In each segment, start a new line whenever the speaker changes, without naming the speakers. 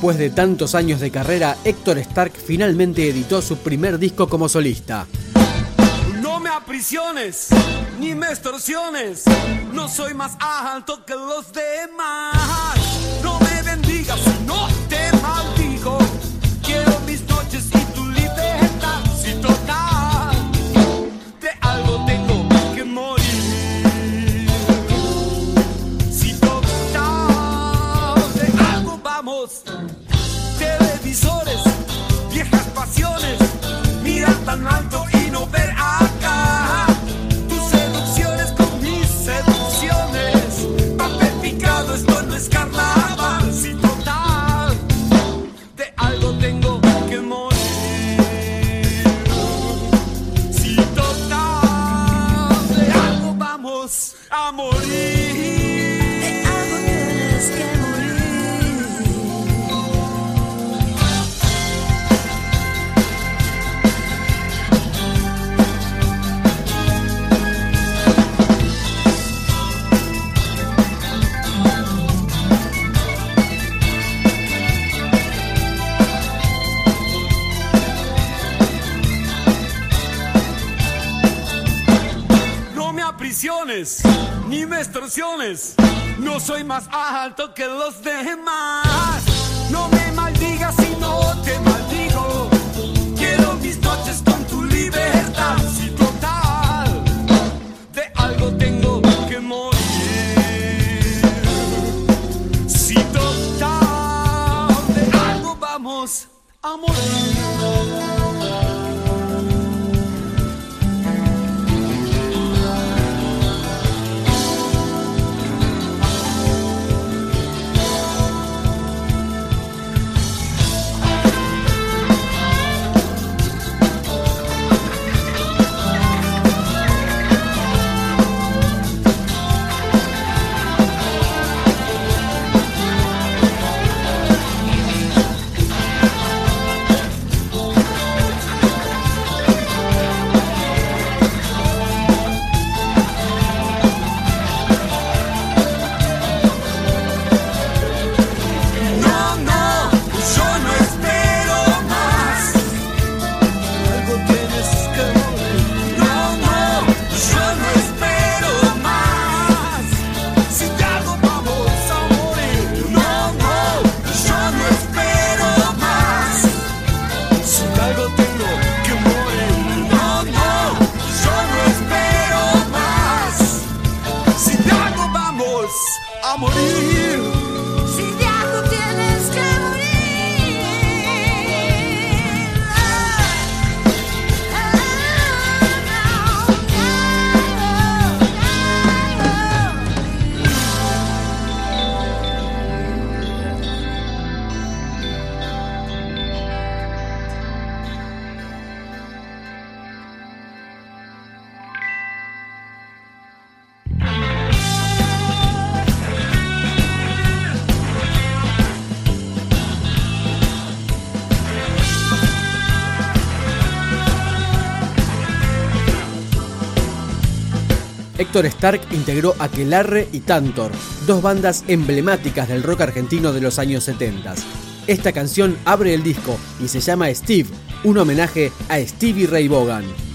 Después de tantos años de carrera, Héctor Stark finalmente editó su primer disco como solista.
No me aprisiones, ni me extorsiones, no soy más alto que los demás. Tan alto No soy más alto que los demás. No me maldigas si no te maldigo. Quiero mis noches con tu libertad.
Héctor Stark integró Aquelarre y Tantor, dos bandas emblemáticas del rock argentino de los años 70. Esta canción abre el disco y se llama Steve, un homenaje a Stevie Ray Vaughan.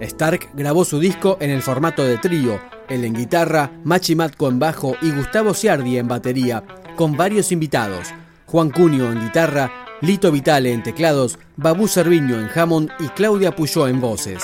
Stark grabó su disco en el formato de trío, él en guitarra, Machi Matco en bajo y Gustavo Ciardi en batería, con varios invitados, Juan Cunio en guitarra, Lito Vitale en teclados, Babu Cerviño en Hammond y Claudia Puyó en voces.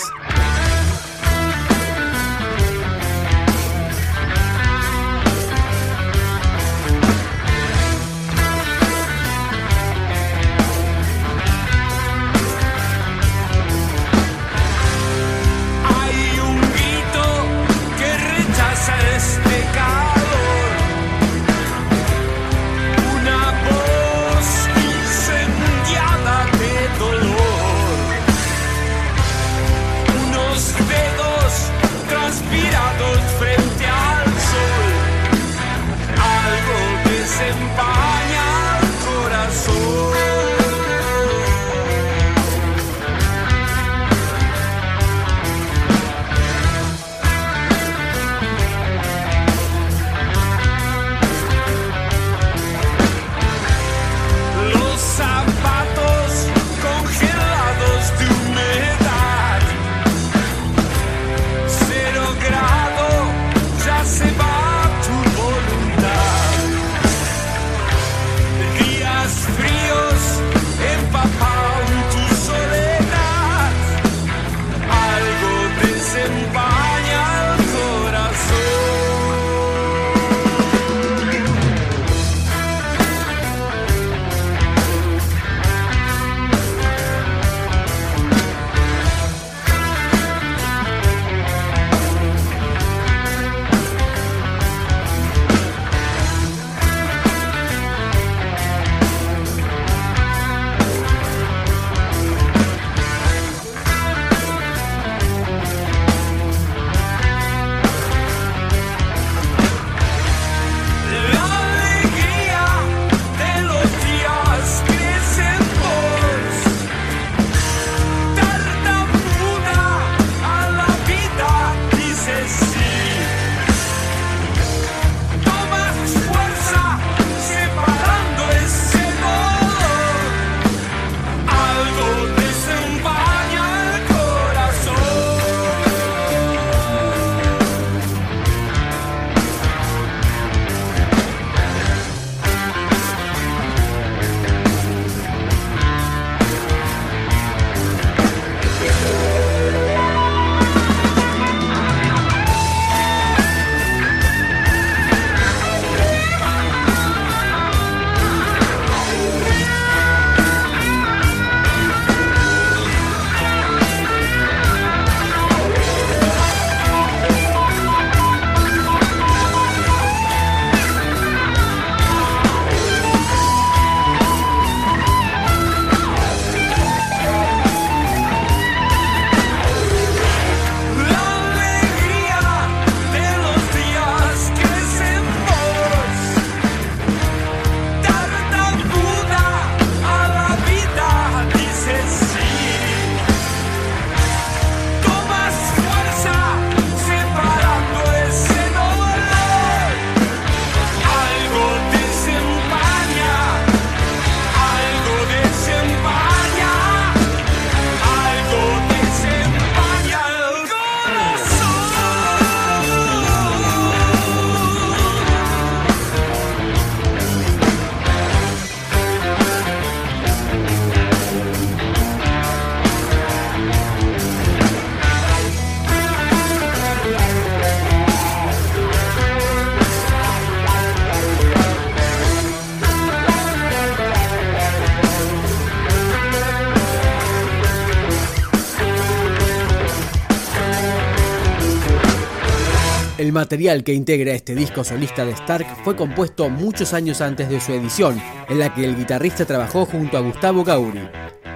El
material que integra este disco solista de Stark fue compuesto muchos años antes de su edición, en la que el guitarrista trabajó junto a Gustavo Gauri.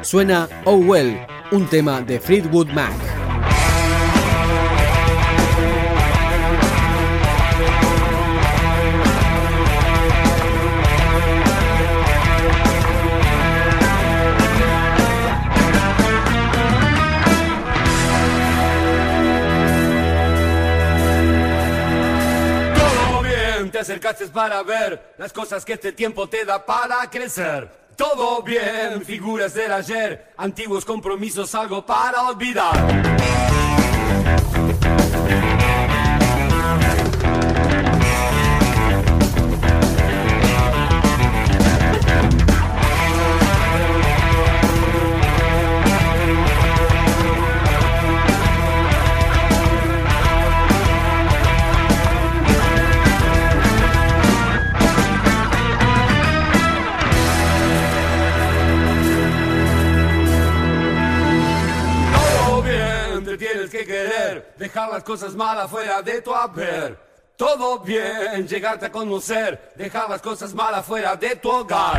Suena Oh Well, un tema de Fleetwood Mac.
Acercaste para ver las cosas que este tiempo te da para crecer. Todo bien, figuras del ayer, antiguos compromisos, algo para olvidar.
Las cosas malas fuera de tu haber. Todo bien, llegarte a conocer, dejar las cosas malas fuera de tu hogar.